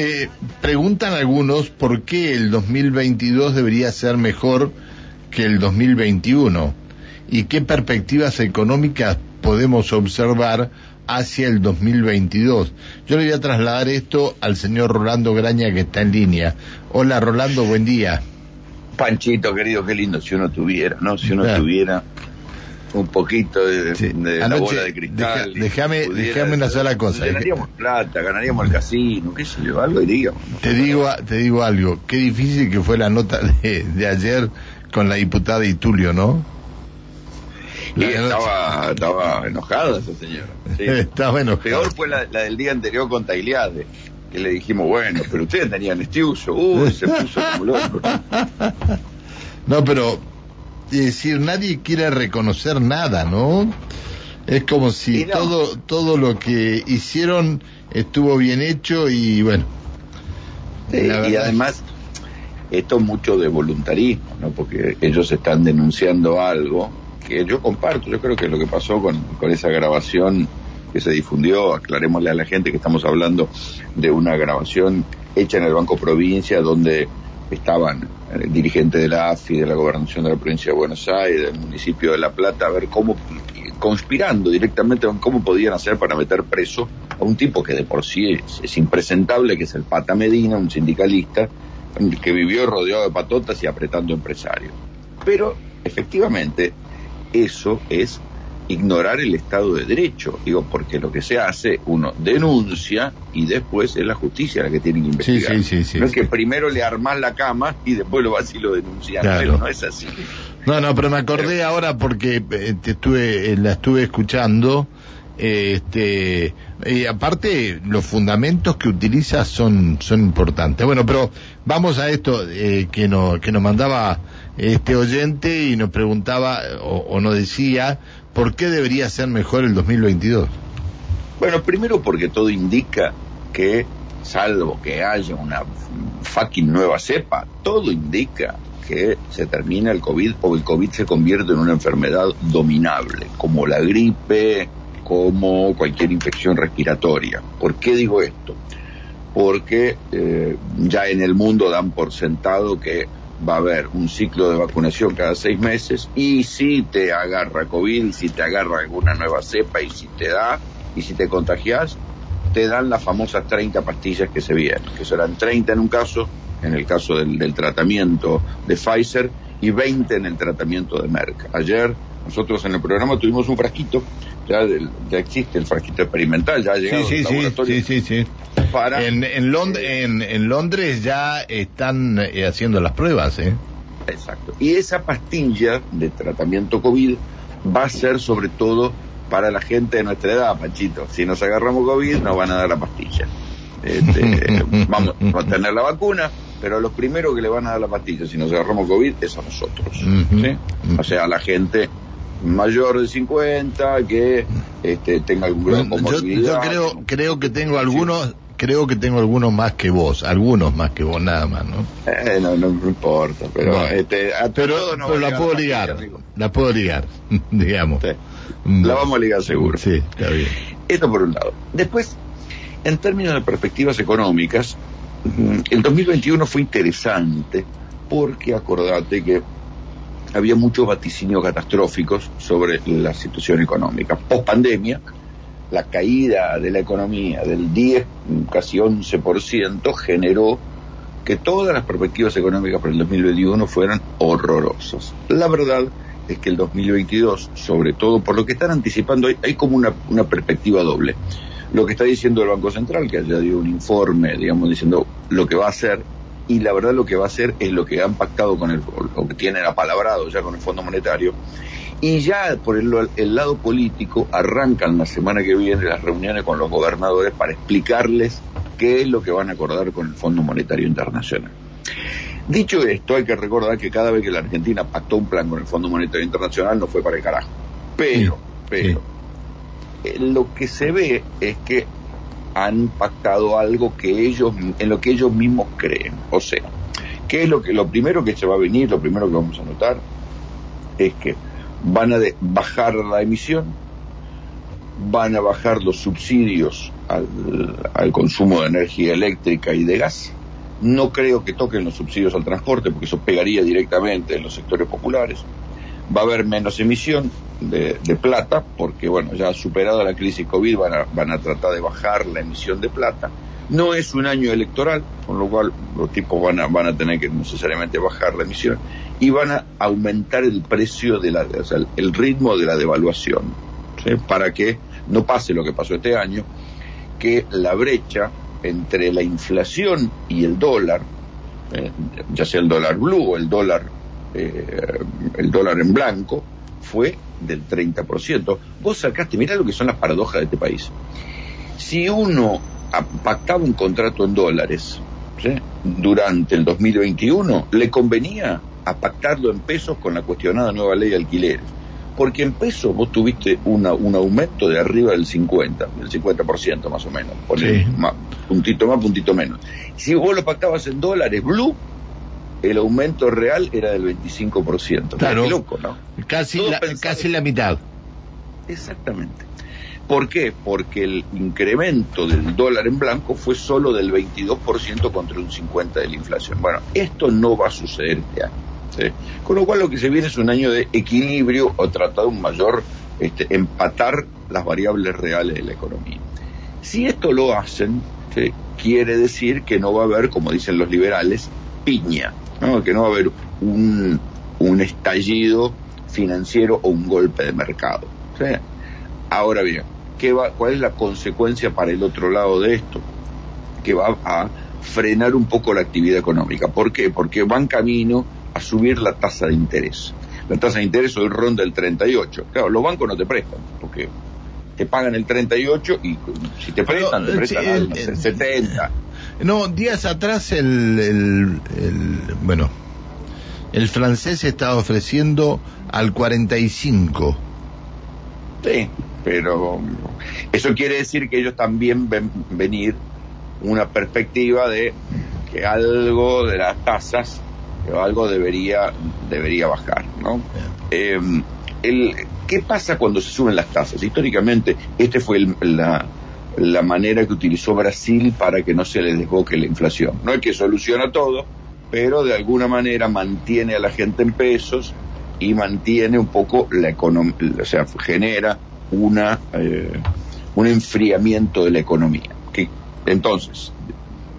Eh, preguntan algunos por qué el 2022 debería ser mejor que el 2021 y qué perspectivas económicas podemos observar hacia el 2022. Yo le voy a trasladar esto al señor Rolando Graña que está en línea. Hola Rolando, buen día. Panchito, querido, qué lindo si uno tuviera, ¿no? Si uno tuviera un poquito de, la bola de cristal. déjame, una sola cosa. Ganaríamos plata, ganaríamos el casino, qué sé yo, algo diríamos. Te digo, te digo algo, qué difícil que fue la nota de, de ayer con la diputada Itulio, ¿no? Y estaba, estaba enojada esa señora. Sí. estaba enojada. Peor fue la, del día anterior con Tailiade, que le dijimos, bueno, pero ustedes tenían este uso. Uy, se puso como loco. No, pero, es decir, nadie quiere reconocer nada, ¿no? Es como si todo, todo lo que hicieron estuvo bien hecho y bueno. y además, esto es mucho de voluntarismo, ¿no? Porque ellos están denunciando algo que yo comparto. Yo creo que lo que pasó con, con esa grabación que se difundió, aclarémosle a la gente que estamos hablando de una grabación hecha en el Banco Provincia donde estaban el eh, dirigente de la AFI, de la Gobernación de la Provincia de Buenos Aires, del municipio de La Plata, a ver cómo, conspirando directamente cómo podían hacer para meter preso a un tipo que de por sí es impresentable, que es el Pata Medina, un sindicalista, que vivió rodeado de patotas y apretando empresarios. Pero, efectivamente, eso es ignorar el Estado de Derecho. Digo, porque lo que se hace, uno denuncia y después es la justicia la que tiene que investigar. no es que primero le armás la cama y después lo vas y lo denuncias. Pero no es así. No, no, pero me acordé ahora porque eh, te estuve, eh, la estuve escuchando. Este, y aparte, los fundamentos que utiliza son, son importantes. Bueno, pero vamos a esto eh, que, no, que nos mandaba este oyente y nos preguntaba o, nos decía por qué debería ser mejor el 2022. Bueno, primero porque todo indica que, salvo que haya una fucking nueva cepa, todo indica que se termina el COVID o el COVID se convierte en una enfermedad dominable, como la gripe, como cualquier infección respiratoria. ¿Por qué digo esto? Porque eh, ya en el mundo dan por sentado que va a haber un ciclo de vacunación cada seis meses y si te agarra COVID, si te agarra alguna nueva cepa y si te da y si te contagias, te dan las famosas 30 pastillas que se vienen, que serán 30 en un caso, en el caso del tratamiento de Pfizer, y 20 en el tratamiento de Merck. Ayer nosotros en el programa tuvimos un frasquito, ya, ya existe el frasquito experimental, ya ha llegado sí, sí, Sí, sí, sí. Para, en, en, en, Londres ya están eh, haciendo las pruebas, ¿eh? Exacto. Y esa pastilla de tratamiento COVID va a ser sobre todo para la gente de nuestra edad, Panchito. Si nos agarramos COVID, nos van a dar la pastilla. Este, vamos a tener la vacuna, pero los primeros que le van a dar la pastilla, si nos agarramos COVID, es a nosotros. O sea, a la gente mayor de 50 que este, tenga algún grado de Yo, creo, creo que tengo algunos creo que tengo algunos más que vos, algunos más que vos nada más, ¿no? Eh, no, no, importa, pero, este, pero, la puedo ligar, la puedo ligar, digamos. La vamos a ligar seguro. Sí, está bien. Esto por un lado. Después, en términos de perspectivas económicas, mm, el 2021 fue interesante porque acordate que había muchos vaticinios catastróficos sobre la situación económica. Post pandemia, la caída de la economía del 10, casi 11%, generó que todas las perspectivas económicas para el 2021 fueran horrorosas. La verdad es que el 2022, sobre todo por lo que están anticipando, hay, como una, una, perspectiva doble. Lo que está diciendo el Banco Central, que ya dio un informe, digamos, diciendo lo que va a hacer y la verdad lo que va a hacer es lo que han pactado con el, lo que tienen apalabrado ya con el Fondo Monetario, y ya por el, el, lado político arrancan la semana que viene las reuniones con los gobernadores para explicarles qué es lo que van a acordar con el Fondo Monetario Internacional. Dicho esto, hay que recordar que cada vez que la Argentina pactó un plan con el Fondo Monetario Internacional no fue para el carajo. Pero, pero, lo que se ve es que han pactado algo que ellos, en lo que ellos mismos creen. O sea, ¿qué es lo que, lo primero que se va a venir, lo primero que vamos a notar, es que van a bajar la emisión, van a bajar los subsidios al, consumo de energía eléctrica y de gas. No creo que toquen los subsidios al transporte, porque eso pegaría directamente en los sectores populares. Va a haber menos emisión de, plata, porque bueno, ya superada la crisis COVID van a, van a tratar de bajar la emisión de plata. No es un año electoral, con lo cual los tipos van a, van a tener que necesariamente bajar la emisión y van a aumentar el precio de la, o sea, el ritmo de la devaluación, para que no pase lo que pasó este año, que la brecha entre la inflación y el dólar, eh, ya sea el dólar blue o el dólar, eh, el dólar en blanco, fue del 30%. Vos sacaste, mirá lo que son las paradojas de este país. Si uno pactaba un contrato en dólares durante el 2021, le convenía a pactarlo en pesos con la cuestionada nueva ley de alquileres porque en pesos vos tuviste una, un aumento de arriba del 50, del 50% más o menos, puntito más, puntito menos. Si vos lo pactabas en dólares blue, el aumento real era del 25%. Claro, loco, ¿no? Casi, la, casi la mitad. Exactamente. ¿Por qué? Porque el incremento del dólar en blanco fue solo del 22% contra un 50% de la inflación. Bueno, esto no va a suceder este año. Con lo cual lo que se viene es un año de equilibrio o tratar un mayor este, empatar las variables reales de la economía. Si esto lo hacen, quiere decir que no va a haber, como dicen los liberales, piña, que no va a haber un, estallido financiero o un golpe de mercado. Ahora bien, ¿qué va, ¿cuál es la consecuencia para el otro lado de esto? Que va a frenar un poco la actividad económica. ¿Por qué? Porque van camino a subir la tasa de interés. La tasa de interés hoy ronda el 38. Claro, los bancos no te prestan, porque te pagan el 38 y si te prestan, te prestan el, 70. No, días atrás el, el, bueno, el francés estaba ofreciendo al 45. Sí, pero eso quiere decir que ellos también ven venir una perspectiva de que algo de las tasas pero algo debería, debería bajar, ¿no? Eh, el, ¿Qué pasa cuando se suben las tasas? Históricamente, esta fue la, la manera que utilizó Brasil para que no se le desboque la inflación. No es que soluciona todo, pero de alguna manera mantiene a la gente en pesos y mantiene un poco la economía, o sea, genera una, eh, un enfriamiento de la economía. Que, entonces,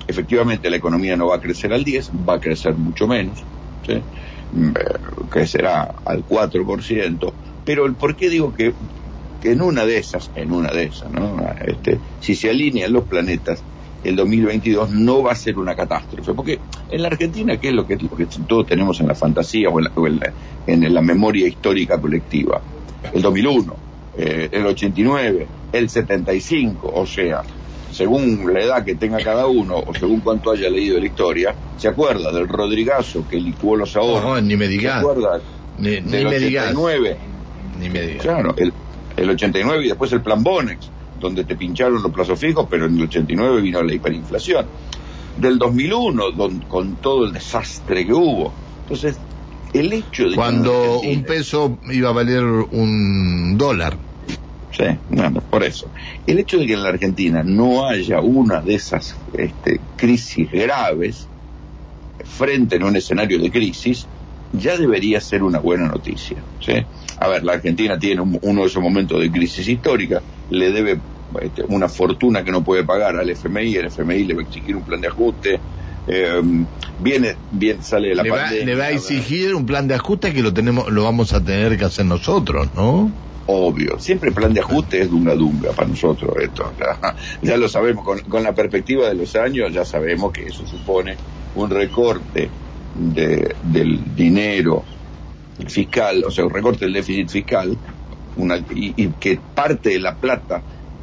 efectivamente la economía no va a crecer al 10, va a crecer mucho menos, mm, eh, crecerá al 4%, pero el por qué digo que, en una de esas, en una de esas, ¿no? este, si se alinean los planetas, el 2022 no va a ser una catástrofe, porque en la Argentina, ¿qué es lo que, todos tenemos en la fantasía o en la, en la, memoria histórica colectiva? El 2001, eh, el 89, el 75, o sea, según la edad que tenga cada uno o según cuánto haya leído de la historia, se acuerda del Rodrigazo que licuó los ahorros. No, ni me digas. Se acuerda ni, ni 89. Ni me digas. Claro, el, el 89 y después el plan Bonex, donde te pincharon los plazos fijos, pero en el 89 vino la hiperinflación. Del 2001, con todo el desastre que hubo. Entonces, el hecho de Cuando un peso iba a valer un dólar Sí, bueno, por eso. El hecho de que en la Argentina no haya una de esas este, crisis graves frente en un escenario de crisis, ya debería ser una buena noticia. ¿sí? A ver, la Argentina tiene uno de esos momentos de crisis histórica, le debe este, una fortuna que no puede pagar al FMI, el FMI le va a exigir un plan de ajuste, eh, viene, bien sale de la le pandemia. le va a exigir un plan de ajuste que lo tenemos, lo vamos a tener que hacer nosotros, ¿no? obvio. Siempre el plan de ajuste es dunga dunga para nosotros esto. Ya, lo sabemos, con, la perspectiva de los años ya sabemos que eso supone un recorte de, del dinero fiscal, o sea, un recorte del déficit fiscal, y, que parte de la plata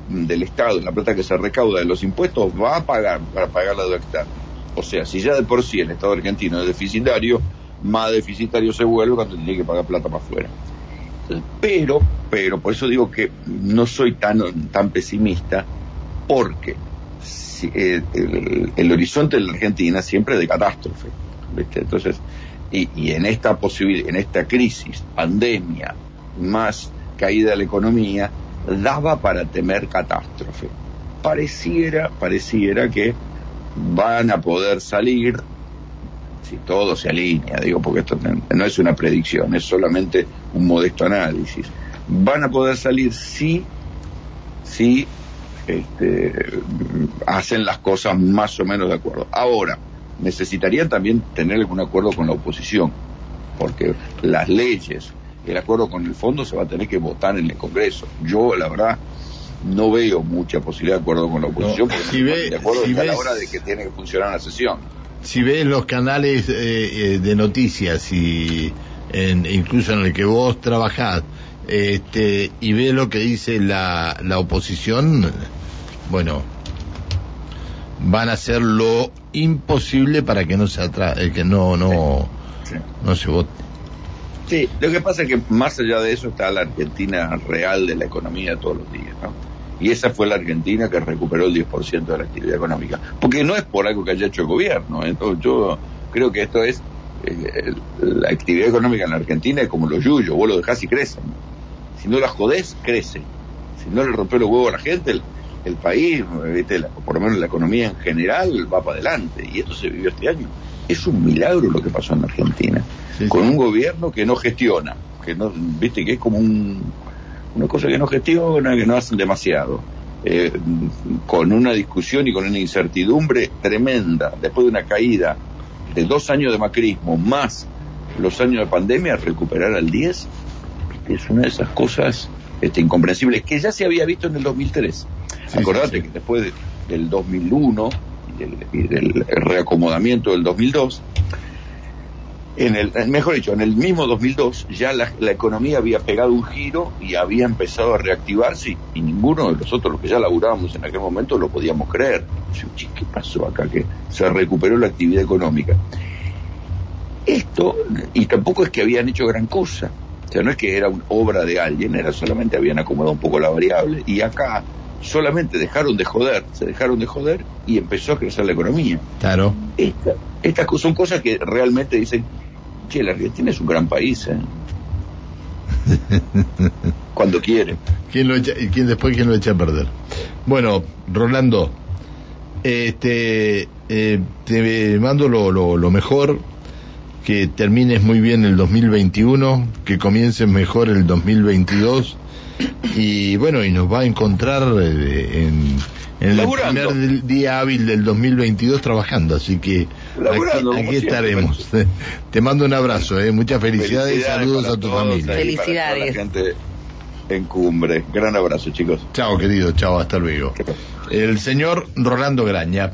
del Estado, la plata que se recauda de los impuestos, va a pagar para pagar la deuda externa. O sea, si ya de por sí el Estado argentino es deficitario, más deficitario se vuelve cuando tiene que pagar plata para afuera. Pero, pero, por eso digo que no soy tan, tan pesimista, porque eh, el, horizonte de la Argentina siempre es de catástrofe. Entonces, y, en esta posibilidad, en esta crisis, pandemia, más caída de la economía, daba para temer catástrofe. Pareciera, pareciera que van a poder salir, si todo se alinea, digo, porque esto no es una predicción, es solamente un modesto análisis, van a poder salir si, si este, hacen las cosas más o menos de acuerdo. Ahora, necesitarían también tener algún acuerdo con la oposición, porque las leyes, el acuerdo con el fondo se va a tener que votar en el Congreso. Yo, la verdad, no veo mucha posibilidad de acuerdo con la oposición, porque si ve, de acuerdo si a la hora de que tiene que funcionar la sesión. Si ves los canales eh, eh, de noticias y en, incluso en el que vos trabajás, este, y ves lo que dice la, la oposición, bueno, van a hacer lo imposible para que no se atra eh, que no no Sí. no se vote. Sí, lo que pasa es que más allá de eso está la Argentina real de la economía de todos los días, ¿no? Y esa fue la Argentina que recuperó el 10% de la actividad económica. Porque no es por algo que haya hecho el gobierno. ¿eh? Entonces, yo creo que esto es. eh, la actividad económica en la Argentina es como los yuyos, vos lo dejás y crecen. Si no las jodés, crece. Si no le rompés los huevos a la gente, el, país, ¿viste? La- por lo menos la economía en general, va para adelante. Y esto se vivió este año. Es un milagro lo que pasó en Argentina Sí, con sí. un gobierno que no gestiona, que no, viste que es como un, una cosa que no gestiona, que no hacen demasiado, eh, con una discusión y con una incertidumbre tremenda, después de una caída de dos años de macrismo más los años de pandemia, recuperar al 10 es una de esas cosas este, incomprensibles que ya se había visto en el 2003. Sí, Acordate sí, que después de- del 2001 y del, y del reacomodamiento del 2002, en el, mejor dicho, en el mismo 2002 ya la, la economía había pegado un giro y había empezado a reactivarse y, y ninguno de nosotros, los que ya laburábamos en aquel momento, lo podíamos creer. Dice, "Che, ¿Qué pasó acá? Que se recuperó la actividad económica. Esto, y tampoco es que habían hecho gran cosa. O sea, no es que era una obra de alguien, era solamente habían acomodado un poco la variable y acá solamente dejaron de joder, se dejaron de joder y empezó a crecer la economía. Claro. Esta- estas son cosas que realmente dicen, che, la Argentina es un gran país, ¿eh? Cuando quiere. ¿Quién lo echa, y quién después quién lo echa a perder? Bueno, Rolando, este, eh, te mando lo, lo, lo mejor, que termines muy bien el 2021, que comiences mejor el 2022 y bueno, y nos va a encontrar eh, en, en el primer día hábil del 2022 trabajando, así que Laburando, aquí, estaremos. Te mando un abrazo, eh, muchas felicidades, y saludos a tu todos familia. Felicidades. Para toda la gente en cumbre. Gran abrazo, chicos. Chao, querido, chao, hasta luego. El señor Rolando Graña.